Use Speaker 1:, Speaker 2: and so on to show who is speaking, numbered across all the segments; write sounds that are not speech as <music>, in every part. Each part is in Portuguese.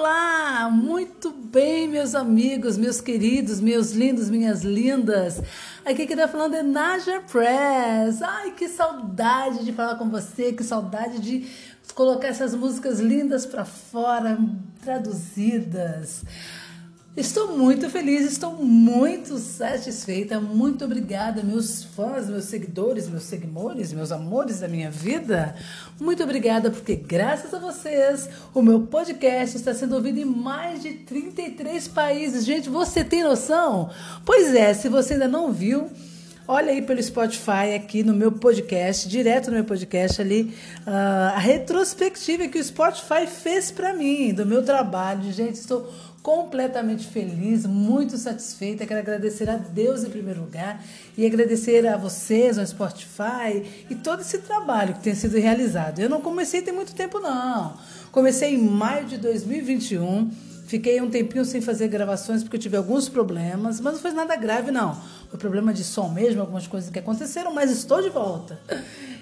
Speaker 1: Olá, muito bem, meus amigos, meus queridos, meus lindos, minhas lindas. Aqui quem tá falando é Naja Press. Ai, que saudade de falar com você, que saudade de colocar essas músicas lindas para fora, traduzidas. Estou muito feliz, estou muito satisfeita. Muito obrigada, meus fãs, meus seguidores, meus seguidores, meus amores da minha vida. Muito obrigada, porque graças a vocês, o meu podcast está sendo ouvido em mais de 33 países. Gente, você tem noção? Pois é, se você ainda não viu, Olha aí pelo Spotify aqui no meu podcast, direto no meu podcast ali, uh, a retrospectiva que o Spotify fez para mim, do meu trabalho. Gente, estou completamente feliz, muito satisfeita. Quero agradecer a Deus em primeiro lugar e agradecer a vocês, ao Spotify e todo esse trabalho que tem sido realizado. Eu não comecei tem muito tempo, não. Comecei em maio de 2021. Fiquei um tempinho sem fazer gravações porque eu tive alguns problemas, mas não foi nada grave, não. Foi problema de som mesmo, algumas coisas que aconteceram, mas estou de volta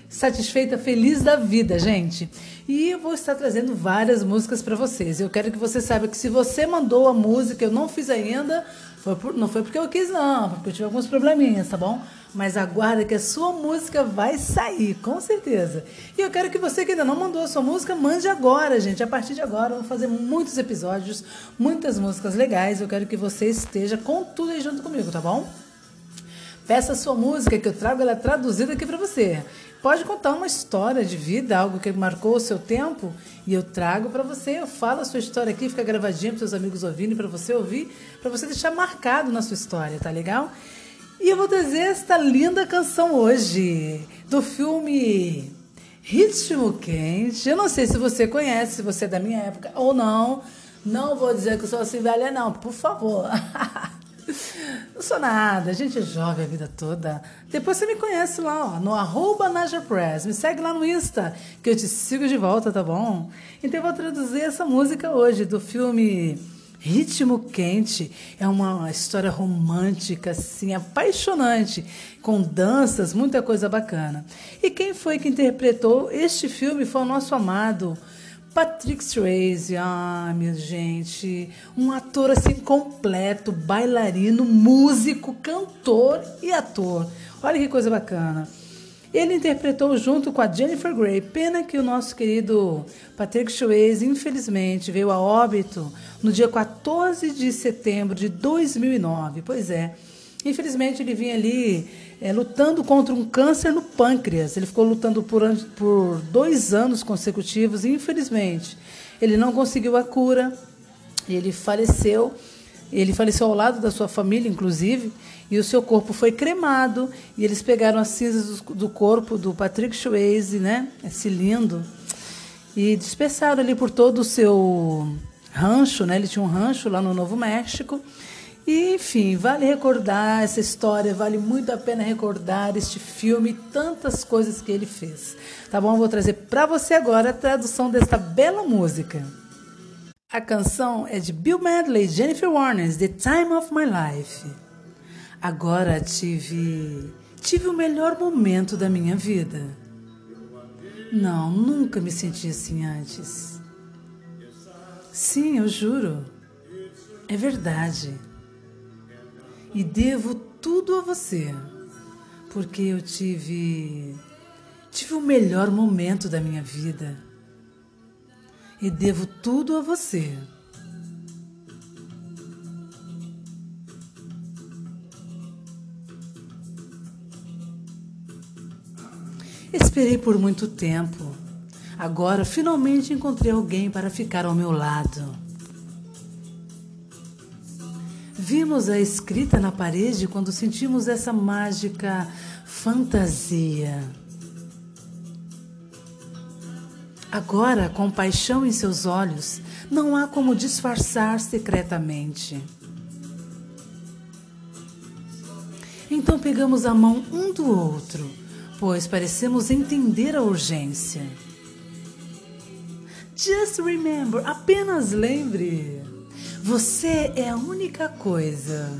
Speaker 1: satisfeita, feliz da vida, gente. E eu vou estar trazendo várias músicas para vocês. Eu quero que você saiba que se você mandou a música, eu não fiz ainda, foi por, não foi porque eu quis, não, porque eu tive alguns probleminhas, tá bom? Mas aguarda que a sua música vai sair, com certeza. E eu quero que você que ainda não mandou a sua música, mande agora, gente. A partir de agora, eu vou fazer muitos episódios, muitas músicas legais. Eu quero que você esteja com tudo aí junto comigo, tá bom? Peça a sua música que eu trago ela traduzida aqui para você. Pode contar uma história de vida, algo que marcou o seu tempo, e eu trago para você. Eu falo a sua história aqui, fica gravadinha para seus amigos ouvirem, para você ouvir, para você deixar marcado na sua história, tá legal? E eu vou trazer esta linda canção hoje, do filme Ritmo Quente. Eu não sei se você conhece, se você é da minha época ou não. Não vou dizer que eu sou assim velha, não, por favor. <laughs> Não sou nada, a gente jovem a vida toda. Depois você me conhece lá, ó, no arroba. Me segue lá no Insta, que eu te sigo de volta, tá bom? Então eu vou traduzir essa música hoje do filme Ritmo Quente. É uma história romântica, assim, apaixonante, com danças, muita coisa bacana. E quem foi que interpretou este filme foi o nosso amado Patrick Swayze, ah, minha gente, um ator assim completo, bailarino, músico, cantor e ator. Olha que coisa bacana. Ele interpretou junto com a Jennifer Grey. Pena que o nosso querido Patrick Swayze, infelizmente, veio a óbito no dia 14 de setembro de 2009. Pois é, infelizmente ele vinha ali é, lutando contra um câncer no pâncreas. Ele ficou lutando por, por dois anos consecutivos e, infelizmente, ele não conseguiu a cura. Ele faleceu. Ele faleceu ao lado da sua família, inclusive, e o seu corpo foi cremado. E eles pegaram as cinzas do, corpo do Patrick Swayze, né? Esse lindo, e dispersaram ali por todo o seu rancho, né? Ele tinha um rancho lá no Novo México. E, enfim, vale recordar essa história, vale muito a pena recordar este filme e tantas coisas que ele fez. Tá bom? Eu vou trazer para você agora a tradução desta bela música. A canção é de Bill Medley Jennifer Warnes, The Time of My Life. Agora tive tive o melhor momento da minha vida. Não, nunca me senti assim antes. Sim, eu juro. É verdade e devo tudo a você, porque eu tive tive o melhor momento da minha vida e devo tudo a você. Esperei por muito tempo. Agora finalmente encontrei alguém para ficar ao meu lado. Vimos a escrita na parede quando sentimos essa mágica fantasia. Agora, com paixão em seus olhos, não há como disfarçar secretamente. Então pegamos a mão um do outro, pois parecemos entender a urgência. Just remember, apenas lembre. Você é a única coisa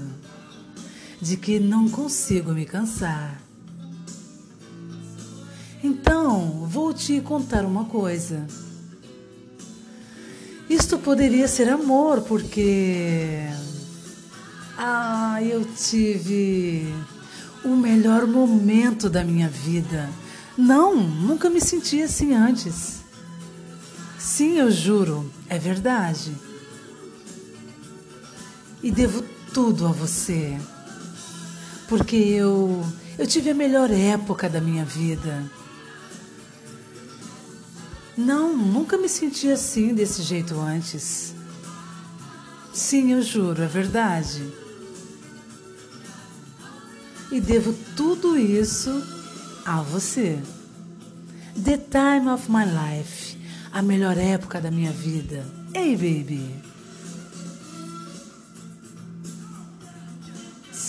Speaker 1: de que não consigo me cansar. Então, vou te contar uma coisa. Isto poderia ser amor, porque. Ah, eu tive o melhor momento da minha vida. Não, nunca me senti assim antes. Sim, eu juro, é verdade. E devo tudo a você. Porque eu eu tive a melhor época da minha vida. Não, nunca me senti assim desse jeito antes. Sim, eu juro, é verdade. E devo tudo isso a você. The time of my life, a melhor época da minha vida. Ei, baby.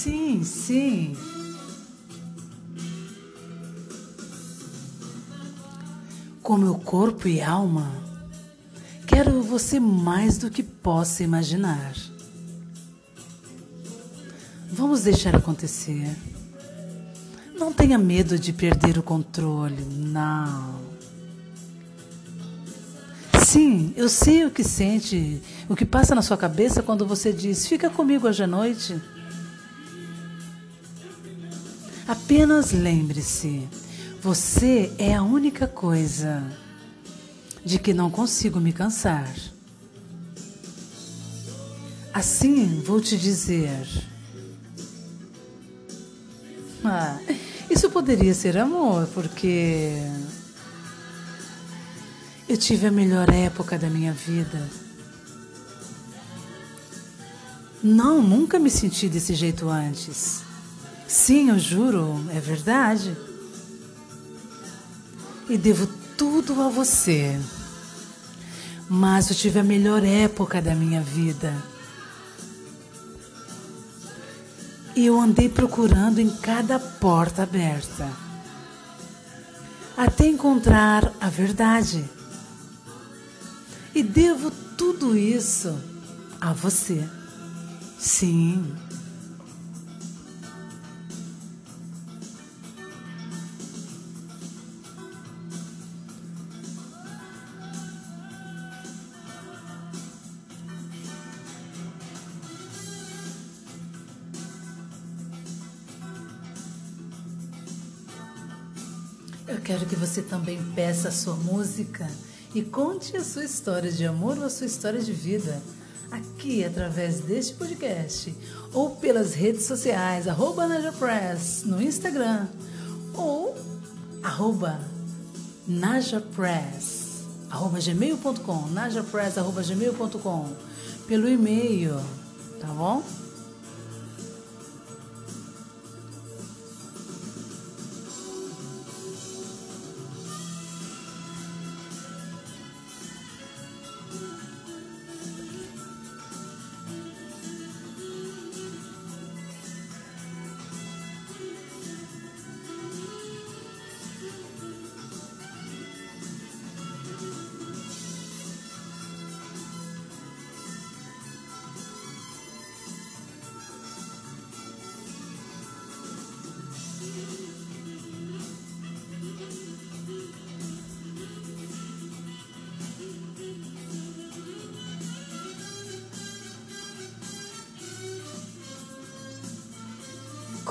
Speaker 1: Sim, sim. com meu corpo e alma, quero você mais do que possa imaginar. Vamos deixar acontecer. Não tenha medo de perder o controle, não. Sim, eu sei o que sente, o que passa na sua cabeça quando você diz: Fica comigo hoje à noite. Apenas lembre-se você é a única coisa de que não consigo me cansar. Assim vou te dizer. Ah, isso poderia ser amor, porque eu tive a melhor época da minha vida. Não, nunca me senti desse jeito antes. Sim, eu juro, é verdade e devo tudo a você. Mas eu tive a melhor época da minha vida. E eu andei procurando em cada porta aberta até encontrar a verdade. E devo tudo isso a você. Sim. Eu quero que você também peça a sua música e conte a sua história de amor ou a sua história de vida aqui através deste podcast ou pelas redes sociais, arroba Press no Instagram ou arroba najapress, arroba gmail.com, najapress, arroba gmail.com, pelo e-mail, tá bom?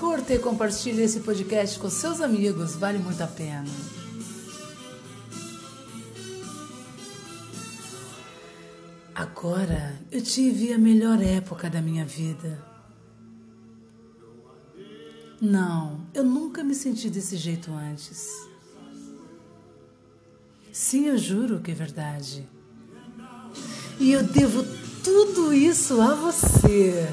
Speaker 1: Curta e compartilhe esse podcast com seus amigos, vale muito a pena. Agora eu tive a melhor época da minha vida. Não, eu nunca me senti desse jeito antes. Sim, eu juro que é verdade. E eu devo tudo isso a você.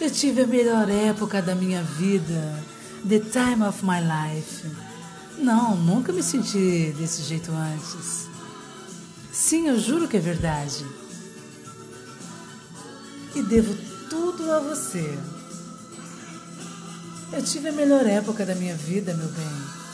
Speaker 1: Eu tive a melhor época da minha vida, the time of my life. Não, nunca me senti desse jeito antes. Sim, eu juro que é verdade. E devo tudo a você. Eu tive a melhor época da minha vida, meu bem.